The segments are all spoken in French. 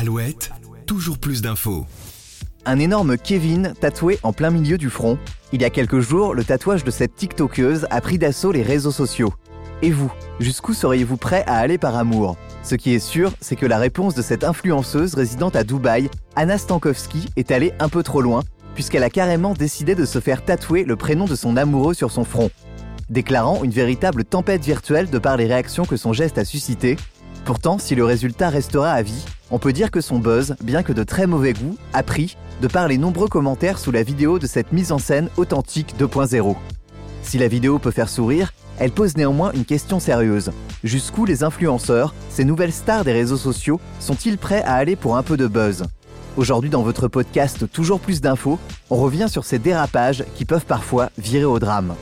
Alouette, toujours plus d'infos. Un énorme Kevin tatoué en plein milieu du front. Il y a quelques jours, le tatouage de cette TikTokeuse a pris d'assaut les réseaux sociaux. Et vous, jusqu'où seriez-vous prêt à aller par amour? Ce qui est sûr, c'est que la réponse de cette influenceuse résidente à Dubaï, Anna Stankowski, est allée un peu trop loin, puisqu'elle a carrément décidé de se faire tatouer le prénom de son amoureux sur son front. Déclarant une véritable tempête virtuelle de par les réactions que son geste a suscité, Pourtant, si le résultat restera à vie, on peut dire que son buzz, bien que de très mauvais goût, a pris de par les nombreux commentaires sous la vidéo de cette mise en scène authentique 2.0. Si la vidéo peut faire sourire, elle pose néanmoins une question sérieuse. Jusqu'où les influenceurs, ces nouvelles stars des réseaux sociaux, sont-ils prêts à aller pour un peu de buzz? Aujourd'hui dans votre podcast Toujours plus d'infos, on revient sur ces dérapages qui peuvent parfois virer au drame.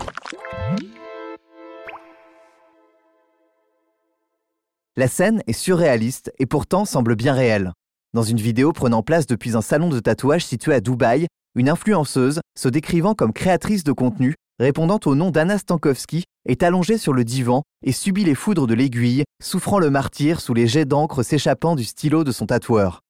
La scène est surréaliste et pourtant semble bien réelle. Dans une vidéo prenant place depuis un salon de tatouage situé à Dubaï, une influenceuse, se décrivant comme créatrice de contenu, répondant au nom d'Anna Stankowski, est allongée sur le divan et subit les foudres de l'aiguille, souffrant le martyr sous les jets d'encre s'échappant du stylo de son tatoueur.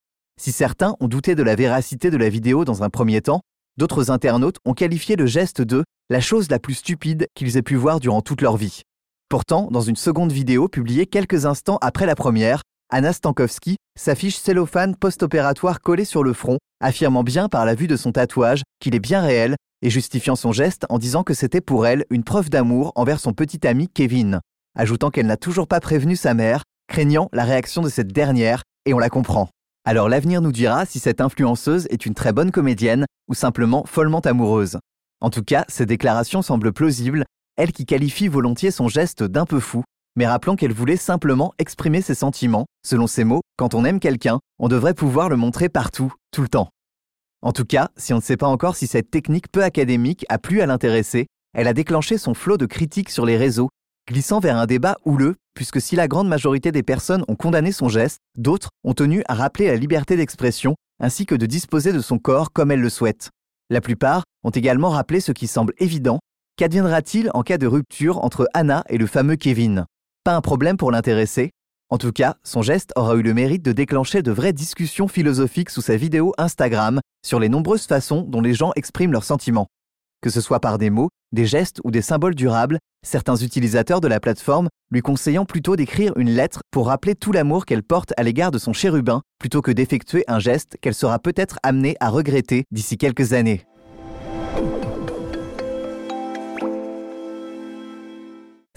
Si certains ont douté de la véracité de la vidéo dans un premier temps, d'autres internautes ont qualifié le geste de la chose la plus stupide qu'ils aient pu voir durant toute leur vie. Pourtant, dans une seconde vidéo publiée quelques instants après la première, Anna Stankowski s'affiche cellophane post-opératoire collé sur le front, affirmant bien par la vue de son tatouage qu'il est bien réel et justifiant son geste en disant que c'était pour elle une preuve d'amour envers son petit ami Kevin, ajoutant qu'elle n'a toujours pas prévenu sa mère, craignant la réaction de cette dernière, et on la comprend. Alors l'avenir nous dira si cette influenceuse est une très bonne comédienne ou simplement follement amoureuse. En tout cas, ces déclarations semblent plausibles elle qui qualifie volontiers son geste d'un peu fou, mais rappelant qu'elle voulait simplement exprimer ses sentiments. Selon ses mots, quand on aime quelqu'un, on devrait pouvoir le montrer partout, tout le temps. En tout cas, si on ne sait pas encore si cette technique peu académique a plu à l'intéresser, elle a déclenché son flot de critiques sur les réseaux, glissant vers un débat houleux, puisque si la grande majorité des personnes ont condamné son geste, d'autres ont tenu à rappeler la liberté d'expression, ainsi que de disposer de son corps comme elle le souhaite. La plupart ont également rappelé ce qui semble évident, Qu'adviendra-t-il en cas de rupture entre Anna et le fameux Kevin? Pas un problème pour l'intéresser. En tout cas, son geste aura eu le mérite de déclencher de vraies discussions philosophiques sous sa vidéo Instagram sur les nombreuses façons dont les gens expriment leurs sentiments. Que ce soit par des mots, des gestes ou des symboles durables, certains utilisateurs de la plateforme lui conseillant plutôt d'écrire une lettre pour rappeler tout l'amour qu'elle porte à l'égard de son chérubin, plutôt que d'effectuer un geste qu'elle sera peut-être amenée à regretter d'ici quelques années.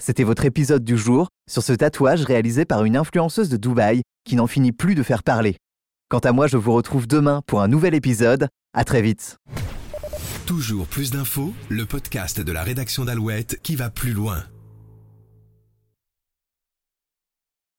C'était votre épisode du jour sur ce tatouage réalisé par une influenceuse de Dubaï qui n'en finit plus de faire parler. Quant à moi, je vous retrouve demain pour un nouvel épisode. À très vite. Toujours plus d'infos, le podcast de la rédaction d'Alouette qui va plus loin.